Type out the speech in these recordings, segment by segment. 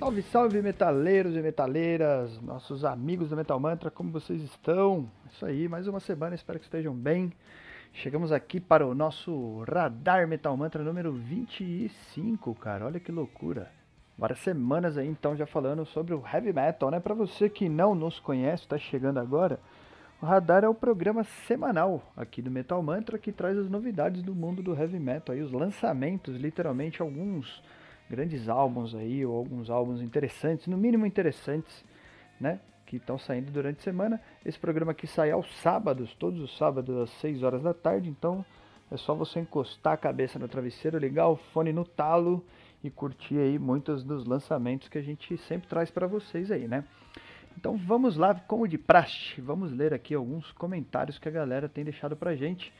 Salve, salve metaleiros e metaleiras, nossos amigos do Metal Mantra, como vocês estão? Isso aí, mais uma semana, espero que estejam bem. Chegamos aqui para o nosso Radar Metal Mantra número 25, cara, olha que loucura. Várias semanas aí então já falando sobre o Heavy Metal, né? Para você que não nos conhece, está chegando agora, o Radar é o programa semanal aqui do Metal Mantra que traz as novidades do mundo do Heavy Metal, aí os lançamentos, literalmente alguns grandes álbuns aí, ou alguns álbuns interessantes, no mínimo interessantes, né? Que estão saindo durante a semana. Esse programa aqui sai aos sábados, todos os sábados às 6 horas da tarde, então é só você encostar a cabeça no travesseiro, ligar o fone no talo e curtir aí muitos dos lançamentos que a gente sempre traz para vocês aí, né? Então vamos lá, como de praxe, vamos ler aqui alguns comentários que a galera tem deixado pra gente.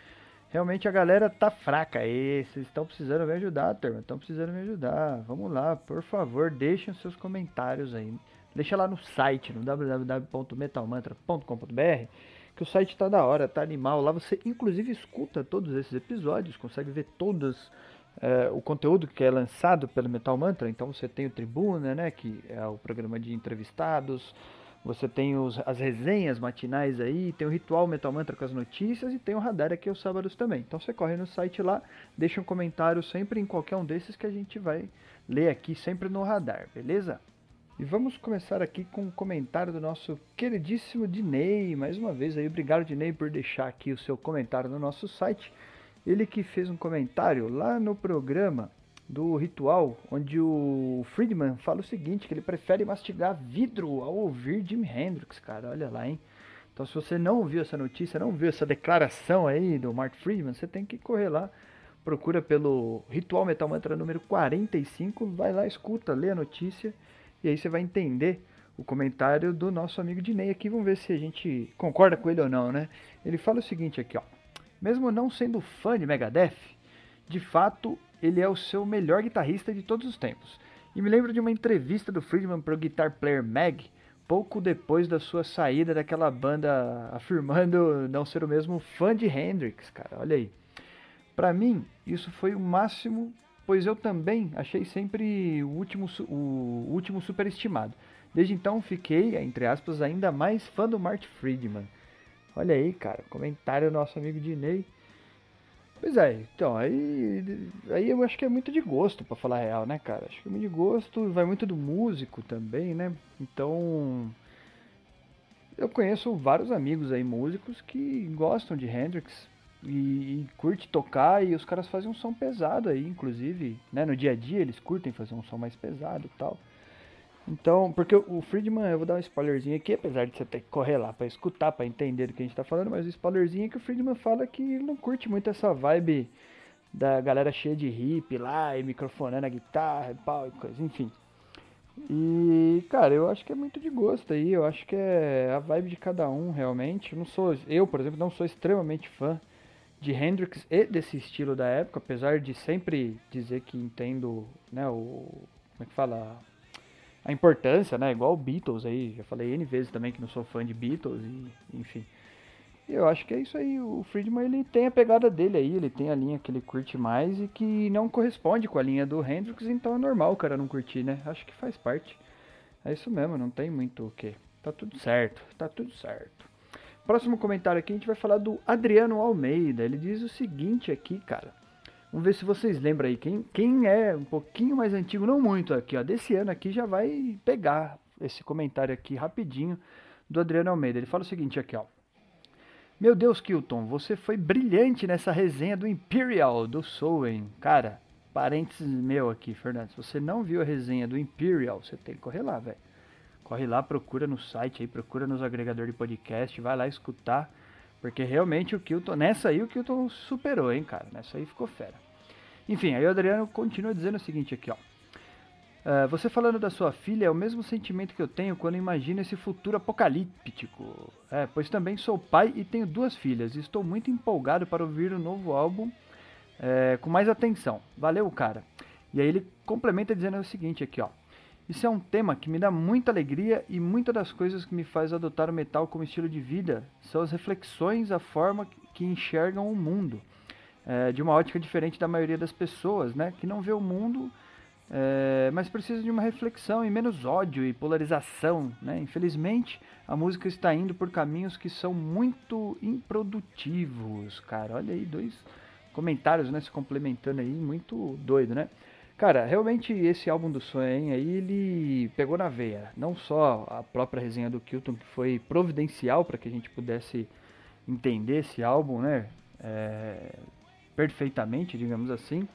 Realmente a galera tá fraca aí. Vocês estão precisando me ajudar, turma. Estão precisando me ajudar. Vamos lá, por favor, deixem seus comentários aí. Deixa lá no site, no www.metalmantra.com.br, que o site tá da hora, tá animal. Lá você inclusive escuta todos esses episódios, consegue ver todos é, o conteúdo que é lançado pelo Metal Mantra. Então você tem o Tribuna, né, que é o programa de entrevistados. Você tem os, as resenhas matinais aí, tem o Ritual Metal Mantra com as notícias e tem o Radar aqui aos sábados também. Então você corre no site lá, deixa um comentário sempre em qualquer um desses que a gente vai ler aqui sempre no Radar, beleza? E vamos começar aqui com um comentário do nosso queridíssimo Dinei. Mais uma vez aí, obrigado Dinei por deixar aqui o seu comentário no nosso site. Ele que fez um comentário lá no programa do ritual, onde o Friedman fala o seguinte, que ele prefere mastigar vidro ao ouvir Jimi Hendrix, cara, olha lá, hein? Então se você não ouviu essa notícia, não viu essa declaração aí do Mark Friedman, você tem que correr lá, procura pelo Ritual Metal Mantra número 45, vai lá, escuta, lê a notícia, e aí você vai entender o comentário do nosso amigo Dinei aqui, vamos ver se a gente concorda com ele ou não, né? Ele fala o seguinte aqui, ó. Mesmo não sendo fã de Megadeth, de fato ele é o seu melhor guitarrista de todos os tempos. E me lembro de uma entrevista do Friedman para o Guitar Player Mag, pouco depois da sua saída daquela banda, afirmando não ser o mesmo fã de Hendrix, cara. Olha aí. Para mim, isso foi o máximo, pois eu também achei sempre o último, o último superestimado. Desde então fiquei, entre aspas, ainda mais fã do Mark Friedman. Olha aí, cara, comentário do nosso amigo Dinei. Pois é, então, aí, aí eu acho que é muito de gosto, para falar a real, né, cara? Acho que é muito de gosto, vai muito do músico também, né? Então, eu conheço vários amigos aí, músicos, que gostam de Hendrix e, e curte tocar, e os caras fazem um som pesado aí, inclusive, né? No dia a dia eles curtem fazer um som mais pesado e tal. Então, porque o Friedman, eu vou dar um spoilerzinho aqui, apesar de você ter que correr lá para escutar, para entender do que a gente tá falando, mas o spoilerzinho é que o Friedman fala que ele não curte muito essa vibe da galera cheia de hip lá e microfonando a guitarra e pau e coisa, enfim. E, cara, eu acho que é muito de gosto aí, eu acho que é a vibe de cada um realmente. Eu não sou, eu, por exemplo, não sou extremamente fã de Hendrix e desse estilo da época, apesar de sempre dizer que entendo, né, o como é que fala, a importância, né? Igual Beatles aí, já falei N vezes também que não sou fã de Beatles, e, enfim. Eu acho que é isso aí, o Friedman ele tem a pegada dele aí, ele tem a linha que ele curte mais e que não corresponde com a linha do Hendrix, então é normal o cara não curtir, né? Acho que faz parte. É isso mesmo, não tem muito o que. Tá tudo certo, tá tudo certo. Próximo comentário aqui a gente vai falar do Adriano Almeida. Ele diz o seguinte aqui, cara. Vamos ver se vocês lembram aí. Quem, quem é um pouquinho mais antigo, não muito aqui, ó, desse ano aqui, já vai pegar esse comentário aqui rapidinho do Adriano Almeida. Ele fala o seguinte aqui, ó. Meu Deus, Kilton, você foi brilhante nessa resenha do Imperial, do Soen. Cara, parênteses meu aqui, Fernando. Se você não viu a resenha do Imperial, você tem que correr lá, velho. Corre lá, procura no site aí, procura nos agregadores de podcast, vai lá escutar porque realmente o Kilton, nessa aí o Kilton superou, hein, cara. Nessa aí ficou fera. Enfim, aí o Adriano continua dizendo o seguinte aqui, ó. Uh, você falando da sua filha é o mesmo sentimento que eu tenho quando imagino esse futuro apocalíptico. É, pois também sou pai e tenho duas filhas. E estou muito empolgado para ouvir o novo álbum é, com mais atenção. Valeu, cara. E aí ele complementa dizendo o seguinte aqui, ó. Isso é um tema que me dá muita alegria e muitas das coisas que me faz adotar o metal como estilo de vida são as reflexões, a forma que enxergam o mundo. É, de uma ótica diferente da maioria das pessoas, né? Que não vê o mundo é, mas precisa de uma reflexão e menos ódio e polarização, né? Infelizmente, a música está indo por caminhos que são muito improdutivos, cara. Olha aí, dois comentários, né, se complementando aí, muito doido, né? Cara, realmente esse álbum do Sonho aí, ele pegou na veia. Não só a própria resenha do Kilton, que foi providencial para que a gente pudesse entender esse álbum, né? É, perfeitamente, digamos assim.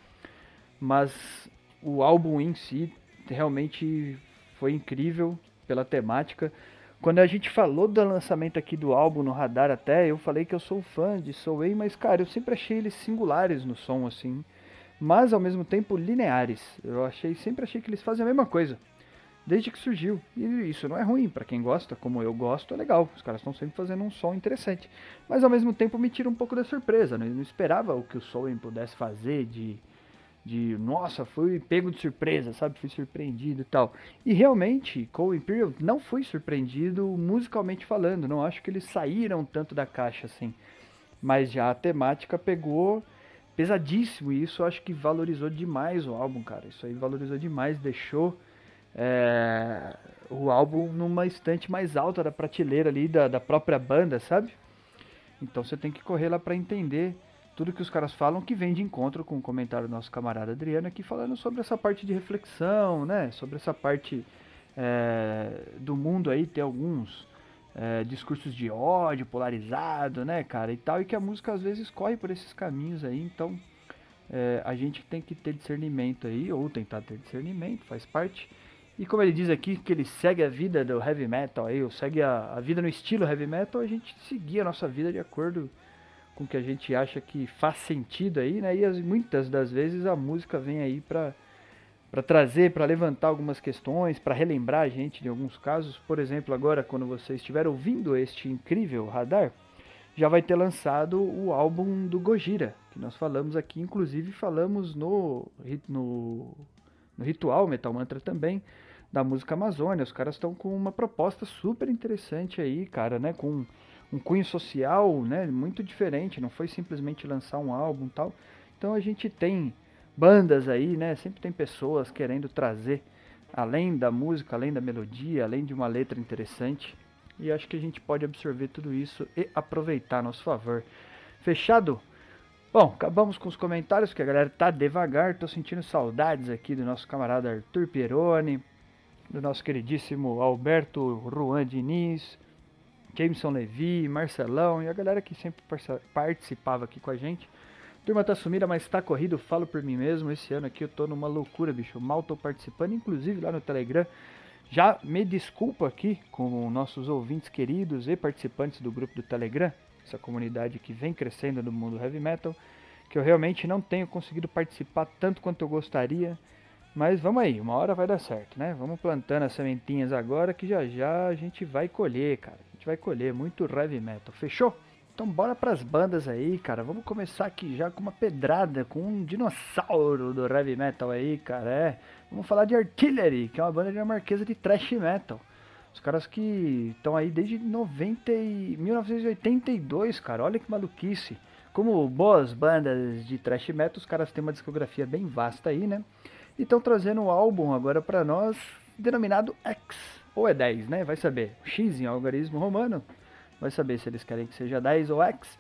Mas o álbum em si realmente foi incrível pela temática. Quando a gente falou do lançamento aqui do álbum no radar até, eu falei que eu sou fã de Soul mas cara, eu sempre achei eles singulares no som assim, mas ao mesmo tempo lineares. Eu achei, sempre achei que eles fazem a mesma coisa. Desde que surgiu. E isso não é ruim, para quem gosta, como eu gosto, é legal. Os caras estão sempre fazendo um som interessante. Mas ao mesmo tempo me tira um pouco da surpresa. Né? Eu não esperava o que o Soul pudesse fazer de de nossa, fui pego de surpresa, sabe? Fui surpreendido e tal. E realmente, Cole Imperial não fui surpreendido musicalmente falando, não acho que eles saíram tanto da caixa assim. Mas já a temática pegou pesadíssimo e isso acho que valorizou demais o álbum, cara. Isso aí valorizou demais, deixou é, o álbum numa estante mais alta da prateleira ali da, da própria banda, sabe? Então você tem que correr lá para entender tudo que os caras falam que vem de encontro com o comentário do nosso camarada Adriano aqui falando sobre essa parte de reflexão, né? Sobre essa parte é, do mundo aí ter alguns é, discursos de ódio polarizado, né, cara, e tal, e que a música às vezes corre por esses caminhos aí, então é, a gente tem que ter discernimento aí, ou tentar ter discernimento, faz parte. E como ele diz aqui que ele segue a vida do heavy metal aí, segue a, a vida no estilo heavy metal, a gente seguir a nossa vida de acordo com o que a gente acha que faz sentido aí, né? E as, muitas das vezes a música vem aí para para trazer, para levantar algumas questões, para relembrar a gente de alguns casos. Por exemplo, agora quando você estiver ouvindo este incrível radar, já vai ter lançado o álbum do Gojira, que nós falamos aqui, inclusive falamos no, no, no Ritual Metal Mantra também, da música Amazônia. Os caras estão com uma proposta super interessante aí, cara, né? Com um cunho social, né, muito diferente, não foi simplesmente lançar um álbum tal. Então a gente tem bandas aí, né, sempre tem pessoas querendo trazer além da música, além da melodia, além de uma letra interessante. E acho que a gente pode absorver tudo isso e aproveitar a nosso favor. Fechado? Bom, acabamos com os comentários, que a galera tá devagar. Tô sentindo saudades aqui do nosso camarada Arthur Pieroni, do nosso queridíssimo Alberto Juan Diniz, Jameson Levi, Marcelão e a galera que sempre participava aqui com a gente. Turma tá sumida, mas tá corrido, falo por mim mesmo. Esse ano aqui eu tô numa loucura, bicho. Mal tô participando, inclusive lá no Telegram. Já me desculpa aqui com nossos ouvintes queridos e participantes do grupo do Telegram, essa comunidade que vem crescendo no mundo heavy metal, que eu realmente não tenho conseguido participar tanto quanto eu gostaria. Mas vamos aí, uma hora vai dar certo, né? Vamos plantando as sementinhas agora que já já a gente vai colher, cara gente vai colher muito heavy metal, fechou? Então bora pras bandas aí, cara. Vamos começar aqui já com uma pedrada, com um dinossauro do heavy metal aí, cara. É, vamos falar de Artillery, que é uma banda dinamarquesa de thrash metal. Os caras que estão aí desde 90 e 1982, cara. Olha que maluquice. Como boas bandas de thrash metal, os caras têm uma discografia bem vasta aí, né? E estão trazendo um álbum agora para nós denominado X ou é 10, né? Vai saber. X em algarismo romano, vai saber se eles querem que seja 10 ou X.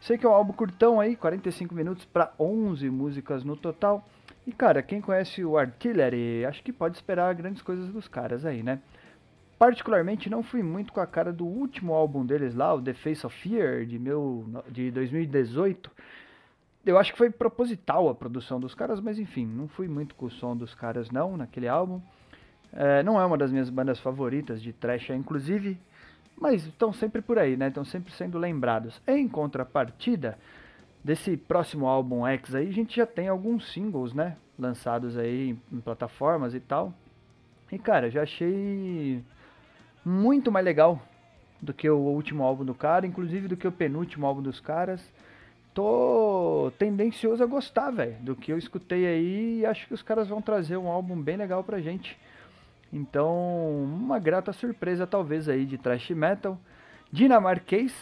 Sei que é um álbum curtão aí, 45 minutos para 11 músicas no total. E cara, quem conhece o Artillery, acho que pode esperar grandes coisas dos caras aí, né? Particularmente não fui muito com a cara do último álbum deles lá, o The Face of Fear, de, meu, de 2018. Eu acho que foi proposital a produção dos caras, mas enfim, não fui muito com o som dos caras não, naquele álbum. É, não é uma das minhas bandas favoritas de thrash, inclusive, mas estão sempre por aí, né? Estão sempre sendo lembrados. Em contrapartida, desse próximo álbum X aí, a gente já tem alguns singles, né? Lançados aí em, em plataformas e tal. E cara, já achei muito mais legal do que o último álbum do cara, inclusive do que o penúltimo álbum dos caras. Tô tendencioso a gostar, velho, do que eu escutei aí e acho que os caras vão trazer um álbum bem legal pra gente. Então, uma grata surpresa talvez aí de thrash metal dinamarquês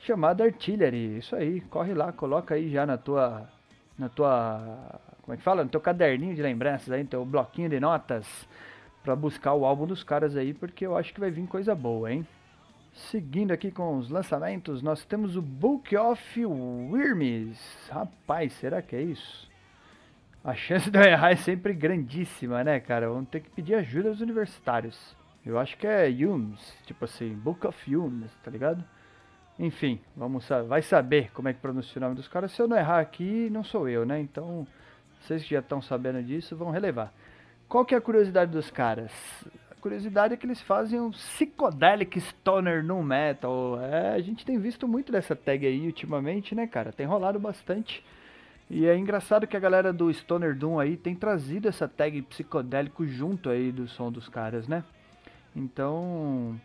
chamado Artillery. Isso aí, corre lá, coloca aí já na tua na tua como é que fala? No teu caderninho de lembranças aí, no teu bloquinho de notas para buscar o álbum dos caras aí, porque eu acho que vai vir coisa boa, hein? Seguindo aqui com os lançamentos, nós temos o Book of Worms. Rapaz, será que é isso? A chance de eu errar é sempre grandíssima, né, cara? Vamos ter que pedir ajuda aos universitários. Eu acho que é Humes, tipo assim, Book of Humes, tá ligado? Enfim, vamos vai saber como é que pronuncia o nome dos caras. Se eu não errar aqui, não sou eu, né? Então, vocês que já estão sabendo disso, vão relevar. Qual que é a curiosidade dos caras? A curiosidade é que eles fazem um psychedelic stoner no metal. É, a gente tem visto muito dessa tag aí ultimamente, né, cara? Tem rolado bastante. E é engraçado que a galera do Stoner Doom aí tem trazido essa tag psicodélico junto aí do som dos caras, né? Então,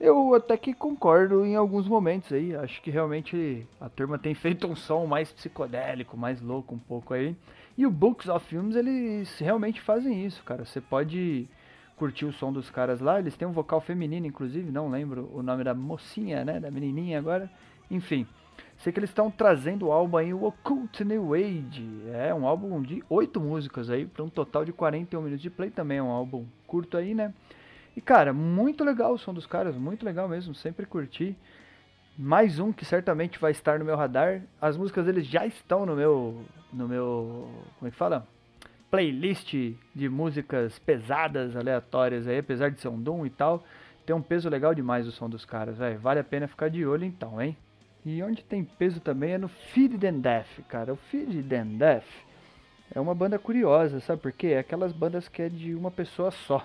eu até que concordo em alguns momentos aí. Acho que realmente a turma tem feito um som mais psicodélico, mais louco um pouco aí. E o Books of Films, eles realmente fazem isso, cara. Você pode curtir o som dos caras lá. Eles têm um vocal feminino, inclusive, não lembro o nome da mocinha, né? Da menininha agora. Enfim, sei que eles estão trazendo o álbum aí, o Occult New Age. É um álbum de oito músicas aí, para um total de 41 minutos de play. Também é um álbum curto aí, né? E cara, muito legal o som dos caras, muito legal mesmo, sempre curti. Mais um que certamente vai estar no meu radar. As músicas deles já estão no meu no meu, como é que fala? Playlist de músicas pesadas, aleatórias aí, apesar de ser um Doom e tal, tem um peso legal demais o som dos caras, velho. Vale a pena ficar de olho então, hein? E onde tem peso também é no Feed and Death, cara. O Feed and Death é uma banda curiosa, sabe por quê? É aquelas bandas que é de uma pessoa só.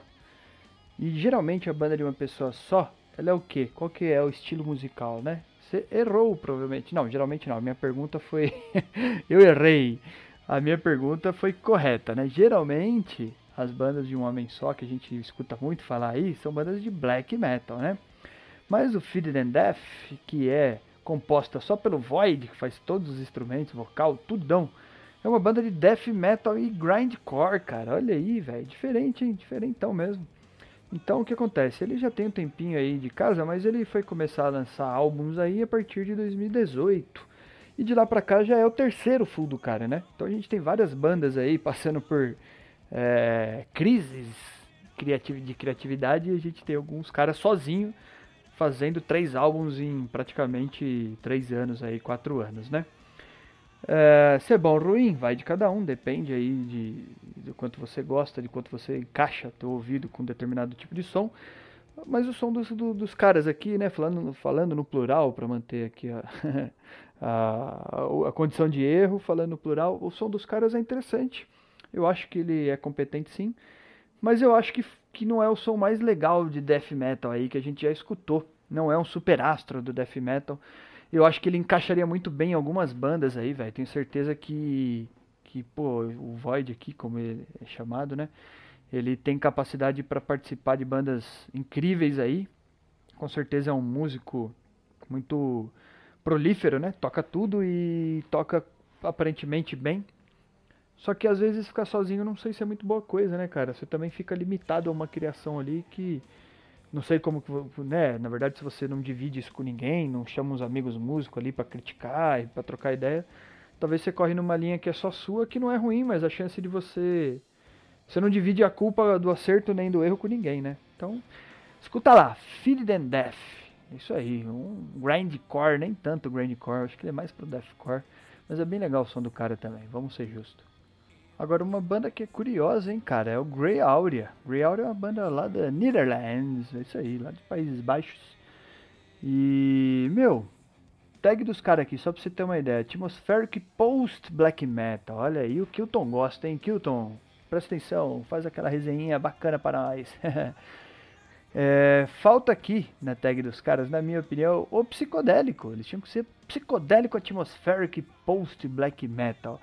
E geralmente a banda de uma pessoa só, ela é o quê? Qual que é o estilo musical, né? Você errou, provavelmente. Não, geralmente não. A minha pergunta foi. eu errei. A minha pergunta foi correta, né? Geralmente, as bandas de um homem só, que a gente escuta muito falar aí, são bandas de black metal, né? Mas o Feed and Death, que é composta só pelo Void, que faz todos os instrumentos, vocal, tudão. É uma banda de death metal e grindcore, cara. Olha aí, velho. Diferente, hein? Diferentão mesmo. Então o que acontece? Ele já tem um tempinho aí de casa, mas ele foi começar a lançar álbuns aí a partir de 2018. E de lá pra cá já é o terceiro full do cara, né? Então a gente tem várias bandas aí passando por é, crises de criatividade e a gente tem alguns caras sozinho fazendo três álbuns em praticamente três anos aí, quatro anos, né? É, bom ou ruim, vai de cada um, depende aí de, de quanto você gosta, de quanto você encaixa teu ouvido com determinado tipo de som. Mas o som dos, do, dos caras aqui, né, falando, falando no plural, para manter aqui a, a, a condição de erro, falando no plural, o som dos caras é interessante. Eu acho que ele é competente sim, mas eu acho que, que não é o som mais legal de death metal aí que a gente já escutou. Não é um super astro do death metal. Eu acho que ele encaixaria muito bem em algumas bandas aí, velho. Tenho certeza que, que, pô, o Void aqui, como ele é chamado, né? Ele tem capacidade para participar de bandas incríveis aí. Com certeza é um músico muito prolífero, né? Toca tudo e toca aparentemente bem. Só que às vezes ficar sozinho não sei se é muito boa coisa, né, cara? Você também fica limitado a uma criação ali que não sei como, né? Na verdade, se você não divide isso com ninguém, não chama uns amigos músicos ali para criticar e para trocar ideia, talvez você corre numa linha que é só sua, que não é ruim, mas a chance de você você não divide a culpa do acerto nem do erro com ninguém, né? Então, escuta lá, Feed and Death. Isso aí, um grindcore, nem tanto grindcore, acho que ele é mais pro deathcore, mas é bem legal o som do cara também, vamos ser justos. Agora, uma banda que é curiosa, hein, cara, é o Grey Aurea. Grey Aurea é uma banda lá da Netherlands, é isso aí, lá de Países Baixos. E, meu, tag dos caras aqui, só pra você ter uma ideia. Atmospheric Post Black Metal. Olha aí o Kilton gosta, hein, Kilton? Presta atenção, faz aquela resenha bacana para nós. é, falta aqui na tag dos caras, na minha opinião, o psicodélico. Eles tinham que ser psicodélico Atmospheric Post Black Metal.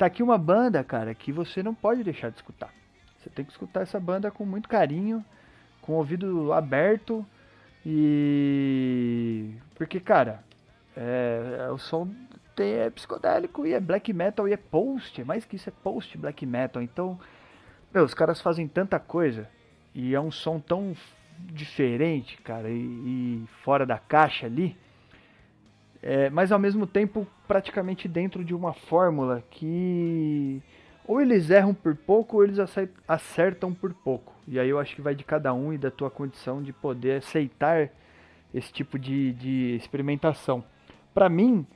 Tá aqui uma banda, cara, que você não pode deixar de escutar. Você tem que escutar essa banda com muito carinho, com o ouvido aberto e. Porque, cara, é, é, o som tem, é psicodélico e é black metal e é post. É mais que isso, é post black metal. Então, meu, os caras fazem tanta coisa e é um som tão diferente, cara, e, e fora da caixa ali é, mas ao mesmo tempo praticamente dentro de uma fórmula que ou eles erram por pouco ou eles acertam por pouco. E aí eu acho que vai de cada um e da tua condição de poder aceitar esse tipo de, de experimentação. Para mim,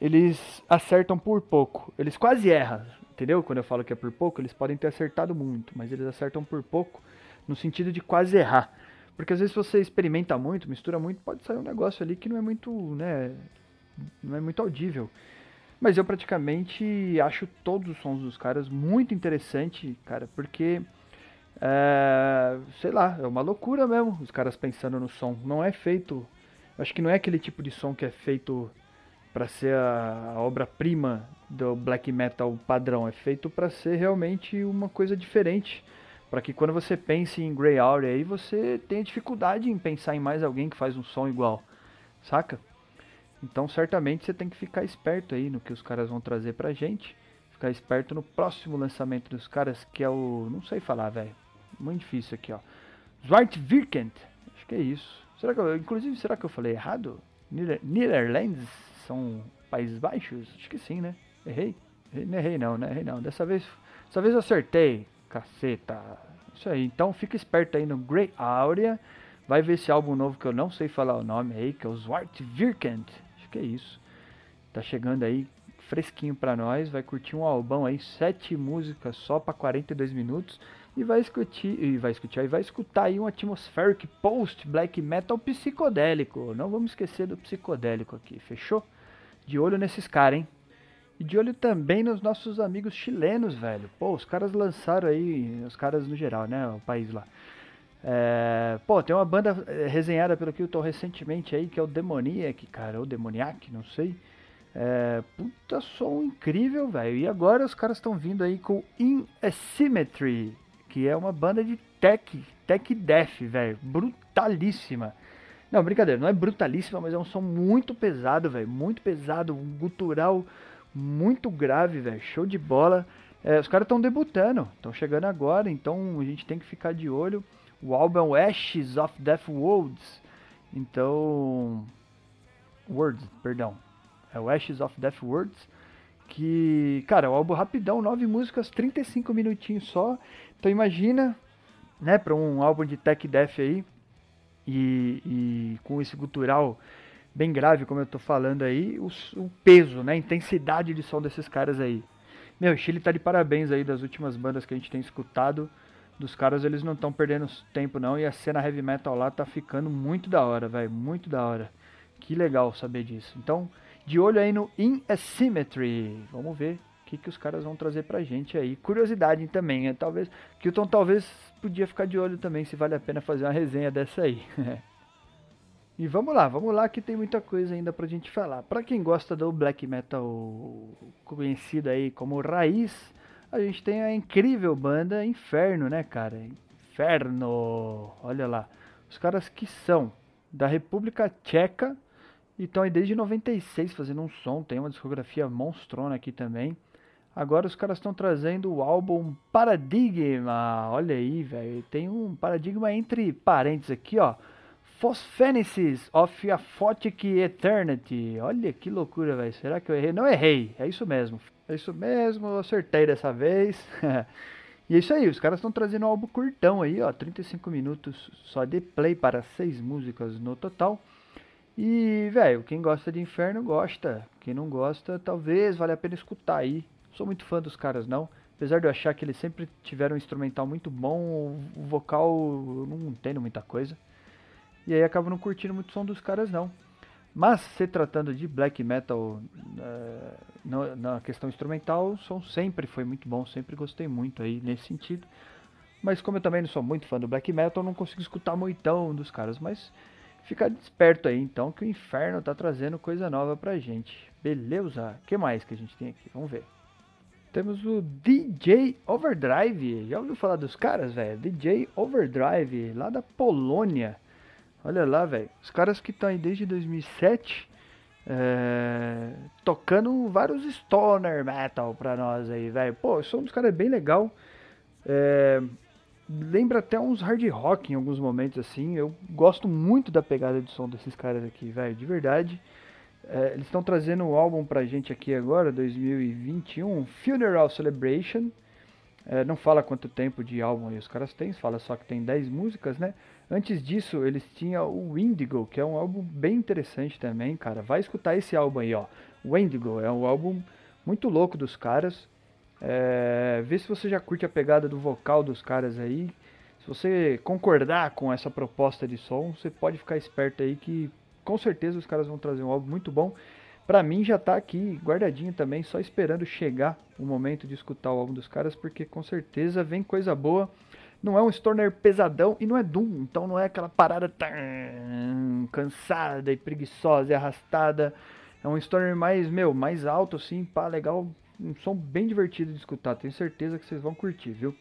eles acertam por pouco. Eles quase erram, entendeu? Quando eu falo que é por pouco, eles podem ter acertado muito, mas eles acertam por pouco no sentido de quase errar. Porque às vezes você experimenta muito, mistura muito, pode sair um negócio ali que não é muito, né, não é muito audível. Mas eu praticamente acho todos os sons dos caras muito interessante, cara, porque é, sei lá, é uma loucura mesmo, os caras pensando no som. Não é feito, acho que não é aquele tipo de som que é feito para ser a, a obra-prima do black metal padrão, é feito para ser realmente uma coisa diferente para que quando você pense em Grey Aurea aí, você tenha dificuldade em pensar em mais alguém que faz um som igual, saca? Então certamente você tem que ficar esperto aí no que os caras vão trazer pra gente, ficar esperto no próximo lançamento dos caras, que é o, não sei falar, velho, muito difícil aqui, ó. Zwartvirkent, acho que é isso. Será que eu, inclusive, será que eu falei errado? Netherlands são Países Baixos? Acho que sim, né? Errei? Não errei não, né? Errei não. Dessa vez, dessa vez eu acertei. Caceta. Isso aí. Então fica esperto aí no Grey Aurea. Vai ver esse álbum novo que eu não sei falar o nome aí, que é o Zwart Virkant. Que é isso. Tá chegando aí fresquinho para nós. Vai curtir um albão aí, sete músicas só para 42 minutos. E vai escutar, e vai escutar, e vai escutar aí um atmospheric post black metal psicodélico. Não vamos esquecer do psicodélico aqui, fechou? De olho nesses caras, hein? E de olho também nos nossos amigos chilenos, velho. Pô, os caras lançaram aí, os caras no geral, né? O país lá. É, pô, tem uma banda é, resenhada pelo tô recentemente aí, que é o Demoniac, cara, ou Demoniac, não sei. É, puta som incrível, velho. E agora os caras estão vindo aí com In Asymmetry, que é uma banda de tech, tech death, velho. Brutalíssima. Não, brincadeira, não é brutalíssima, mas é um som muito pesado, velho. Muito pesado, um gutural muito grave, velho. Show de bola. É, os caras estão debutando, estão chegando agora, então a gente tem que ficar de olho. O álbum é Ashes of Death Worlds. Então. Words, perdão. É o Ashes of Death Worlds. Que, cara, é um álbum rapidão, nove músicas, 35 minutinhos só. Então imagina, né, para um álbum de tech death aí. E, e com esse gutural bem grave, como eu tô falando aí, o, o, peso, né, a intensidade de som desses caras aí. Meu, Chile tá de parabéns aí das últimas bandas que a gente tem escutado. Dos caras, eles não estão perdendo tempo não, e a cena heavy metal lá tá ficando muito da hora, velho, muito da hora. Que legal saber disso. Então, de olho aí no In Asymmetry. Vamos ver o que, que os caras vão trazer pra gente aí. Curiosidade também, é talvez Kilton talvez podia ficar de olho também se vale a pena fazer uma resenha dessa aí. E vamos lá, vamos lá que tem muita coisa ainda pra gente falar. Pra quem gosta do black metal conhecido aí como Raiz, a gente tem a incrível banda Inferno, né, cara? Inferno! Olha lá. Os caras que são da República Tcheca e estão aí desde 96 fazendo um som, tem uma discografia monstrona aqui também. Agora os caras estão trazendo o álbum Paradigma. Olha aí, velho. Tem um paradigma entre parênteses aqui, ó Phosphenesis of a Photic Eternity. Olha que loucura, velho. Será que eu errei? Não errei, é isso mesmo. É isso mesmo, acertei dessa vez. e é isso aí, os caras estão trazendo um álbum curtão aí, ó. 35 minutos só de play para seis músicas no total. E, velho, quem gosta de Inferno gosta. Quem não gosta, talvez valha a pena escutar aí. Sou muito fã dos caras, não. Apesar de eu achar que eles sempre tiveram um instrumental muito bom, o vocal eu não entendo muita coisa. E aí acabo não curtindo muito o som dos caras não. Mas se tratando de black metal uh, na, na, questão instrumental, o som sempre foi muito bom, sempre gostei muito aí nesse sentido. Mas como eu também não sou muito fã do black metal, não consigo escutar muitão dos caras. Mas fica esperto aí então que o inferno tá trazendo coisa nova pra gente. Beleza? Que mais que a gente tem aqui? Vamos ver. Temos o DJ Overdrive. Já ouviu falar dos caras, velho? DJ Overdrive, lá da Polônia. Olha lá, velho. Os caras que estão aí desde 2007 é, tocando vários stoner metal pra nós aí, velho. Pô, o som dos caras é bem legal. É, lembra até uns hard rock em alguns momentos assim. Eu gosto muito da pegada de som desses caras aqui, velho, de verdade. É, eles estão trazendo um álbum pra gente aqui agora, 2021, Funeral Celebration. É, não fala quanto tempo de álbum aí os caras têm, fala só que tem 10 músicas, né? Antes disso, eles tinham o Indigo, que é um álbum bem interessante também, cara. Vai escutar esse álbum aí, ó. O Indigo é um álbum muito louco dos caras. É, vê se você já curte a pegada do vocal dos caras aí. Se você concordar com essa proposta de som, você pode ficar esperto aí que com certeza os caras vão trazer um álbum muito bom. Pra mim já tá aqui guardadinho também, só esperando chegar o momento de escutar o álbum dos caras, porque com certeza vem coisa boa. Não é um stoner pesadão e não é Doom, então não é aquela parada tão cansada e preguiçosa e arrastada. É um stoner mais, meu, mais alto assim, pá, legal, um som bem divertido de escutar. Tenho certeza que vocês vão curtir, viu?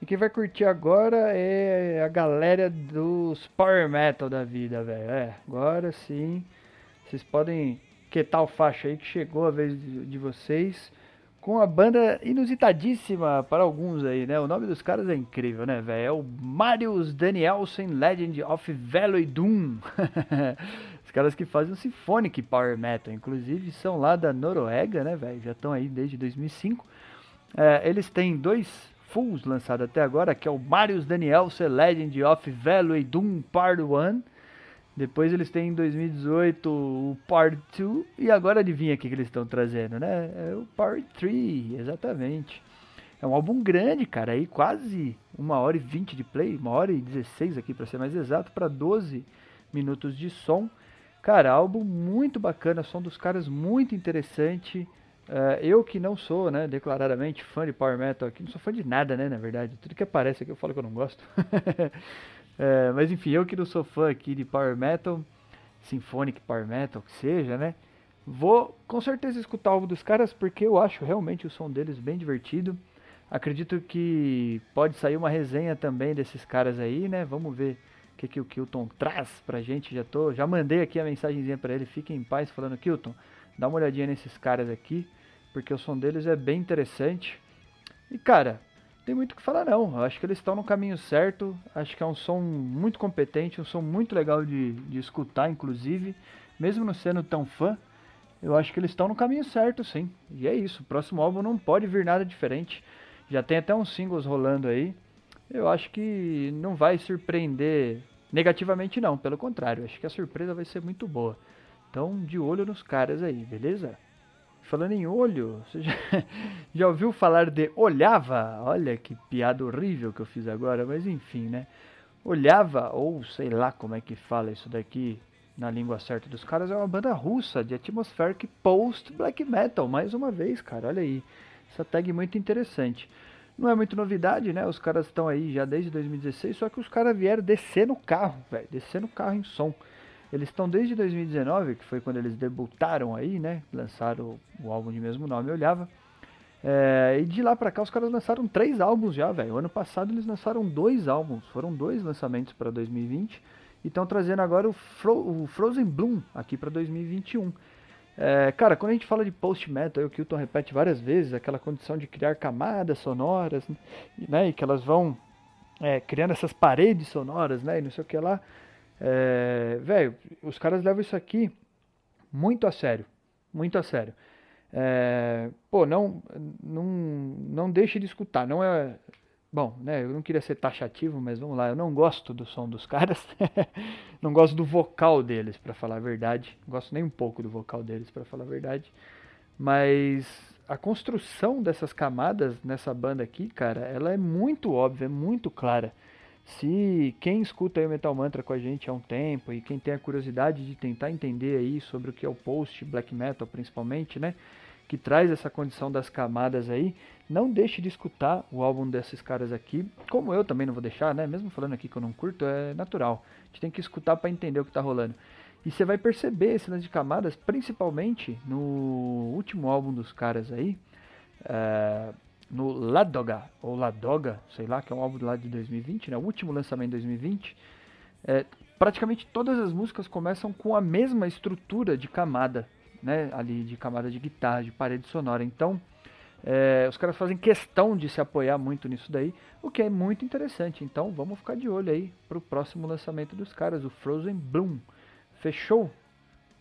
E quem vai curtir agora é a galera dos Power Metal da vida, velho. É, agora sim. Vocês podem que tal faixa aí que chegou a vez de, de vocês com a banda inusitadíssima para alguns aí, né? O nome dos caras é incrível, né, velho? É o Marius Danielsen Legend of Valley Doom. Os caras que fazem o Symphonic Power Metal, inclusive são lá da Noruega, né, velho? Já estão aí desde 2005. É, eles têm dois fulls lançados até agora, que é o Marius Danielsen Legend of Valley Doom Part 1 depois eles têm em 2018 o Part 2 e agora adivinha o que, que eles estão trazendo, né? É o Part 3, exatamente. É um álbum grande, cara, aí quase uma hora e 20 de play, uma hora e 16 aqui para ser mais exato, para 12 minutos de som. Cara, álbum muito bacana, som dos caras muito interessante. Uh, eu que não sou, né, declaradamente fã de Power Metal aqui, não sou fã de nada, né, na verdade. Tudo que aparece aqui eu falo que eu não gosto. É, mas enfim, eu que não sou fã aqui de Power Metal, Symphonic Power Metal, que seja, né? Vou com certeza escutar algo dos caras porque eu acho realmente o som deles bem divertido. Acredito que pode sair uma resenha também desses caras aí, né? Vamos ver o que, que o Kilton traz pra gente. Já tô, já mandei aqui a mensagenzinha para ele. Fiquem em paz falando, Kilton, dá uma olhadinha nesses caras aqui, porque o som deles é bem interessante. E cara, tem muito o que falar não. Eu acho que eles estão no caminho certo. Acho que é um som muito competente, um som muito legal de, de escutar, inclusive. Mesmo não sendo tão fã, eu acho que eles estão no caminho certo, sim. E é isso. O próximo álbum não pode vir nada diferente. Já tem até uns singles rolando aí. Eu acho que não vai surpreender negativamente, não. Pelo contrário, acho que a surpresa vai ser muito boa. Então, de olho nos caras aí, beleza? Falando em olho, você já, já ouviu falar de olhava? Olha que piada horrível que eu fiz agora, mas enfim, né? Olhava, ou sei lá como é que fala isso daqui na língua certa dos caras, é uma banda russa de atmospheric post black metal, mais uma vez, cara, olha aí. Essa tag muito interessante. Não é muito novidade, né? Os caras estão aí já desde 2016, só que os caras vieram descer no carro, velho, descer no carro em som. Eles estão desde 2019, que foi quando eles debutaram aí, né? Lançaram o álbum de mesmo nome, eu olhava. É, e de lá pra cá os caras lançaram três álbuns já, velho. Ano passado eles lançaram dois álbuns, foram dois lançamentos para 2020 e estão trazendo agora o, Fro o, Frozen Bloom aqui para 2021. É, cara, quando a gente fala de post metal, o Kilton repete várias vezes aquela condição de criar camadas sonoras, né? E que elas vão é, criando essas paredes sonoras, né? E não sei o que lá. É, Velho, os caras levam isso aqui muito a sério. Muito a sério. É, pô, não, não, não deixe de escutar. Não é. Bom, né? Eu não queria ser taxativo, mas vamos lá. Eu não gosto do som dos caras. não gosto do vocal deles, para falar a verdade. Não gosto nem um pouco do vocal deles, para falar a verdade. Mas a construção dessas camadas nessa banda aqui, cara, ela é muito óbvia, é muito clara. Se quem escuta o Metal Mantra com a gente há um tempo e quem tem a curiosidade de tentar entender aí sobre o que é o post black metal principalmente, né, que traz essa condição das camadas aí, não deixe de escutar o álbum desses caras aqui, como eu também não vou deixar, né, mesmo falando aqui que eu não curto, é natural. A gente tem que escutar para entender o que está rolando. E você vai perceber esse lance de camadas, principalmente no último álbum dos caras aí, uh, no Ladoga, ou Ladoga, sei lá, que é um álbum lá de 2020, né? o último lançamento de 2020, é, praticamente todas as músicas começam com a mesma estrutura de camada, né? ali de camada de guitarra, de parede sonora. Então, é, os caras fazem questão de se apoiar muito nisso daí, o que é muito interessante. Então, vamos ficar de olho aí para o próximo lançamento dos caras, o Frozen Bloom. Fechou?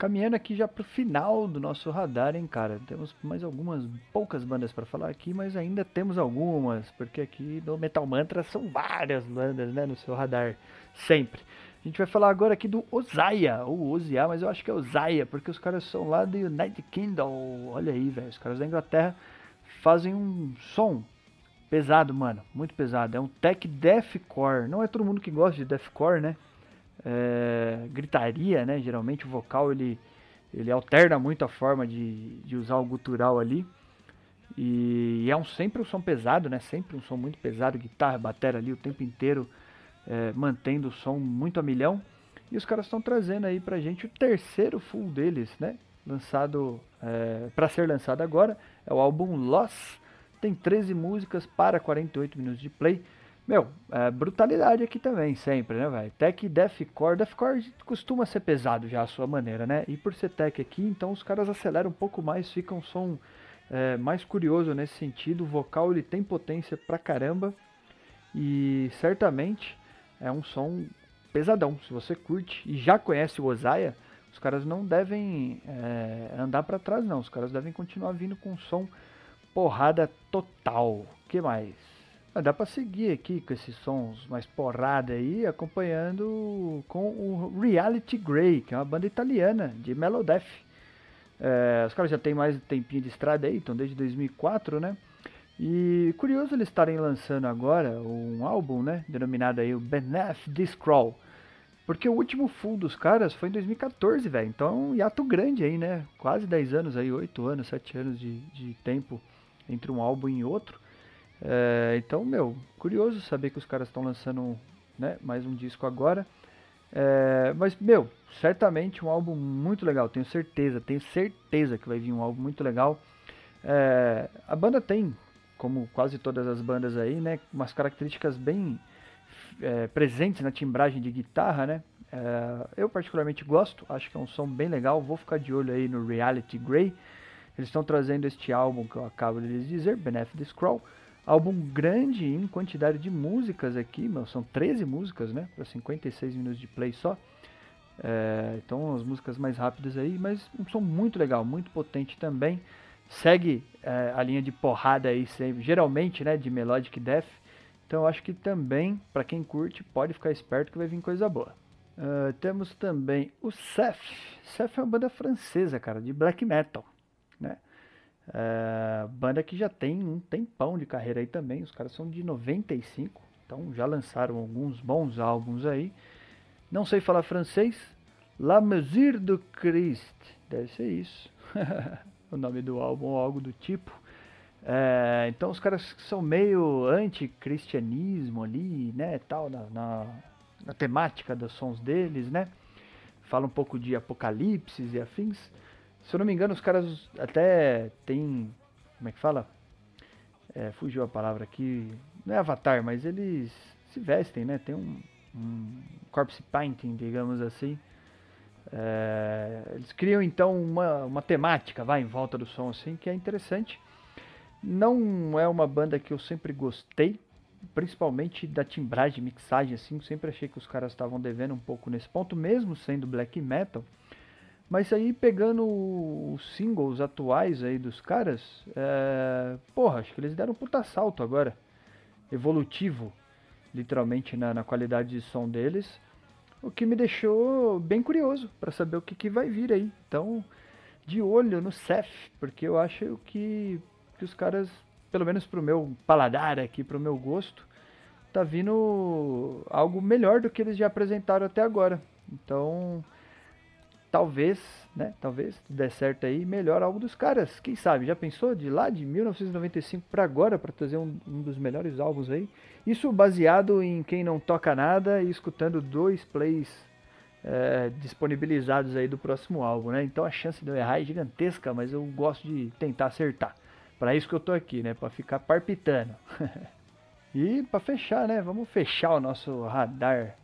Caminhando aqui já pro final do nosso radar, hein, cara. Temos mais algumas poucas bandas para falar aqui, mas ainda temos algumas, porque aqui no Metal Mantra são várias bandas, né, no seu radar, sempre. A gente vai falar agora aqui do Ozaia, ou Ozia, mas eu acho que é Ozaia, porque os caras são lá do United Kingdom. Olha aí, velho, os caras da Inglaterra fazem um som pesado, mano, muito pesado. É um tech deathcore. Não é todo mundo que gosta de deathcore, né? É, gritaria, né? Geralmente o vocal ele, ele alterna muito a forma de, de usar o gutural ali. E, é um, sempre um som pesado, né? Sempre um som muito pesado, guitarra, bateria ali o tempo inteiro, é, mantendo o som muito a milhão. E os caras estão trazendo aí pra gente o terceiro full deles, né? Lançado, é, para ser lançado agora, é o álbum Loss. Tem 13 músicas para 48 minutos de play. Meu, é brutalidade aqui também, sempre, né, velho? Tech Deathcore. Deathcore costuma ser pesado já à sua maneira, né? E por ser tech aqui, então os caras aceleram um pouco mais, fica um som é, mais curioso nesse sentido. O vocal ele tem potência pra caramba e certamente é um som pesadão. Se você curte e já conhece o Ozaia, os caras não devem é, andar para trás, não. Os caras devem continuar vindo com um som porrada total. que mais? Ah, dá para seguir aqui com esses sons mais porrada aí, acompanhando com o Reality Grey, que é uma banda italiana de Melodeath. É, os caras já tem mais tempinho de estrada aí, então desde 2004, né? E curioso eles estarem lançando agora um álbum, né? Denominado aí o Beneath the Scroll. Porque o último full dos caras foi em 2014, velho. Então é um hiato grande aí, né? Quase 10 anos aí, 8 anos, 7 anos de, de tempo entre um álbum e outro. É, então, meu, curioso saber que os caras estão lançando né, mais um disco agora. É, mas, meu, certamente um álbum muito legal, tenho certeza, tenho certeza que vai vir um álbum muito legal. É, a banda tem, como quase todas as bandas aí, né, umas características bem é, presentes na timbragem de guitarra, né? É, eu particularmente gosto, acho que é um som bem legal, vou ficar de olho aí no Reality Grey. Eles estão trazendo este álbum que eu acabo de lhes dizer, Benefit Scroll. Álbum grande em quantidade de músicas aqui, meu, são 13 músicas, né? Para 56 minutos de play só. É, então as músicas mais rápidas aí, mas um som muito legal, muito potente também. Segue é, a linha de porrada aí, sempre, geralmente, né? De Melodic Death. Então acho que também, para quem curte, pode ficar esperto que vai vir coisa boa. Uh, temos também o Seth. Seth é uma banda francesa, cara, de black metal, né? É, banda que já tem um tempão de carreira aí também. Os caras são de 95, então já lançaram alguns bons álbuns aí. Não sei falar francês. La Mesure du Christ, deve ser isso. o nome do álbum ou algo do tipo. É, então os caras são meio anti-cristianismo ali, né, tal, na, na, na temática dos sons deles, né. Fala um pouco de apocalipse e afins. Se eu não me engano, os caras até tem. Como é que fala? É, fugiu a palavra aqui. Não é avatar, mas eles se vestem, né? Tem um, um corpse painting, digamos assim. É, eles criam então uma, uma temática, vai, em volta do som, assim, que é interessante. Não é uma banda que eu sempre gostei, principalmente da timbragem, mixagem, assim. Sempre achei que os caras estavam devendo um pouco nesse ponto, mesmo sendo black metal. Mas aí pegando os singles atuais aí dos caras, é... porra, acho que eles deram um puta salto agora. Evolutivo, literalmente na, na qualidade de som deles. O que me deixou bem curioso para saber o que, que vai vir aí. Então, de olho no Cef, porque eu acho que, que os caras, pelo menos pro meu paladar aqui, pro meu gosto, tá vindo algo melhor do que eles já apresentaram até agora. Então, talvez, né, talvez der certo aí, melhor algo dos caras. Quem sabe? Já pensou de lá de 1995 para agora para trazer um, um, dos melhores álbuns aí? Isso baseado em quem não toca nada e escutando dois plays é, disponibilizados aí do próximo álbum, né? Então a chance de eu errar é gigantesca, mas eu gosto de tentar acertar. Para isso que eu tô aqui, né? Para ficar parpitando. e para fechar, né? Vamos fechar o nosso radar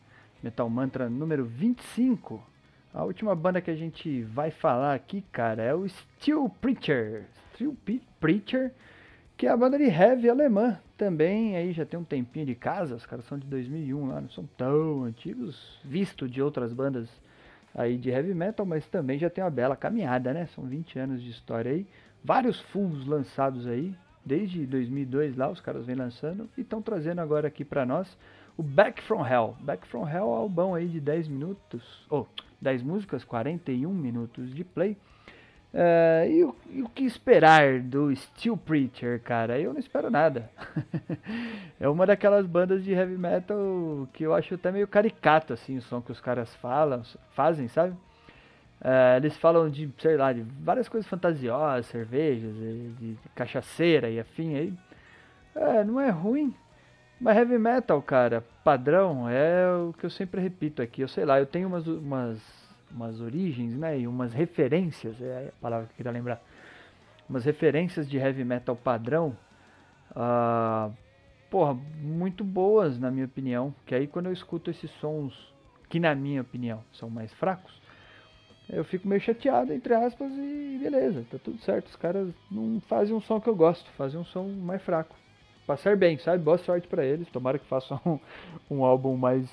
Metal Mantra número 25 a última banda que a gente vai falar aqui, cara, é o Steel Preacher. Steel Preacher, que é a banda de heavy alemã. Também aí já tem um tempinho de casa, os caras são de 2001 lá, não são tão antigos, visto de outras bandas aí de heavy metal, mas também já tem uma bela caminhada, né? São 20 anos de história aí, vários fulls lançados aí, desde 2002 lá os caras vêm lançando e estão trazendo agora aqui para nós o Back From Hell. Back From Hell é um aí de 10 minutos, ou oh, 10 músicas, 41 minutos de play. Uh, e, o, e, o, que esperar do Steel Preacher, cara? Eu não espero nada. é uma daquelas bandas de heavy metal que eu acho até meio caricato, assim, o som que os caras falam, fazem, sabe? Uh, eles falam de, sei lá, de várias coisas fantasiosas, cervejas, de, de cachaceira e afim aí. Uh, não é ruim, mas heavy metal, cara, padrão, é o que eu sempre repito aqui. Eu sei lá, eu tenho umas, umas, umas origens, né? E umas referências, é a palavra que eu queria lembrar. Umas referências de heavy metal padrão. Uh, porra, muito boas, na minha opinião. Que aí quando eu escuto esses sons, que na minha opinião são mais fracos, eu fico meio chateado, entre aspas, e beleza, tá tudo certo. Os caras não fazem um som que eu gosto, fazem um som mais fraco passar bem, sabe? Boa sorte para eles. Tomara que façam um, um, álbum mais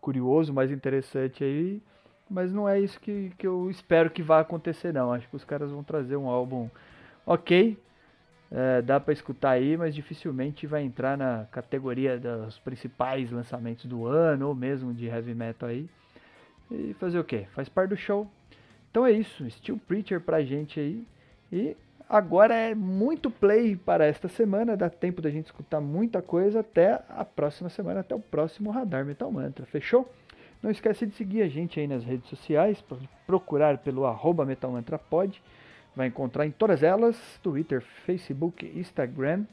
curioso, mais interessante aí. Mas não é isso que, que eu espero que vá acontecer, não. Acho que os caras vão trazer um álbum ok. É, dá para escutar aí, mas dificilmente vai entrar na categoria dos principais lançamentos do ano, ou mesmo de heavy metal aí. E fazer o que? Faz parte do show. Então é isso. Steel Preacher pra gente aí. E Agora é muito play para esta semana, dá tempo da gente escutar muita coisa até a próxima semana, até o próximo Radar Metal Mantra, fechou? Não esquece de seguir a gente aí nas redes sociais, procurar pelo arroba metalmantrapod, vai encontrar em todas elas, Twitter, Facebook, Instagram,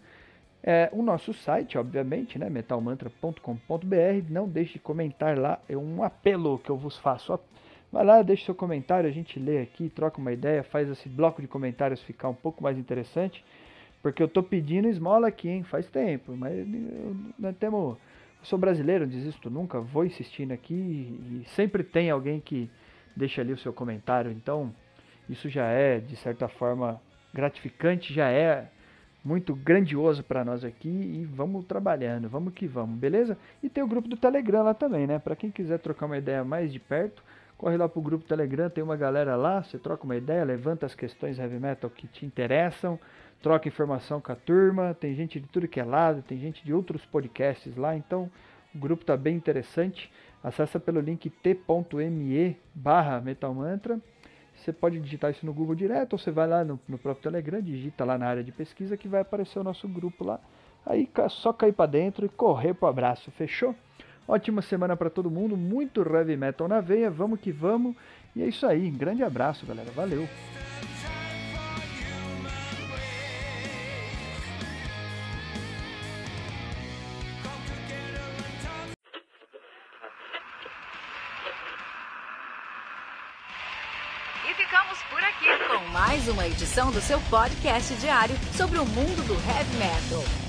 é, o nosso site, obviamente, né, metalmantra.com.br, não deixe de comentar lá, é um apelo que eu vos faço Vai lá, deixa seu comentário, a gente lê aqui, troca uma ideia, faz esse bloco de comentários ficar um pouco mais interessante. Porque eu tô pedindo esmola aqui, hein? Faz tempo, mas nós temos. Eu sou brasileiro, não desisto nunca, vou insistindo aqui e sempre tem alguém que deixa ali o seu comentário. Então, isso já é, de certa forma, gratificante, já é muito grandioso para nós aqui e vamos trabalhando, vamos que vamos, beleza? E tem o grupo do Telegram lá também, né? Para quem quiser trocar uma ideia mais de perto, Corre lá pro grupo Telegram, tem uma galera lá, você troca uma ideia, levanta as questões heavy metal que te interessam, troca informação com a turma, tem gente de tudo que é lado, tem gente de outros podcasts lá, então o grupo tá bem interessante. Acessa pelo link t.me barra metalmantra. Você pode digitar isso no Google direto, ou você vai lá no, no próprio Telegram, digita lá na área de pesquisa que vai aparecer o nosso grupo lá. Aí só cair para dentro e correr pro abraço, fechou? Ótima semana para todo mundo, muito heavy metal na veia, vamos que vamos. E é isso aí, grande abraço, galera. Valeu. Mais uma edição do seu podcast diário sobre o mundo do heavy metal.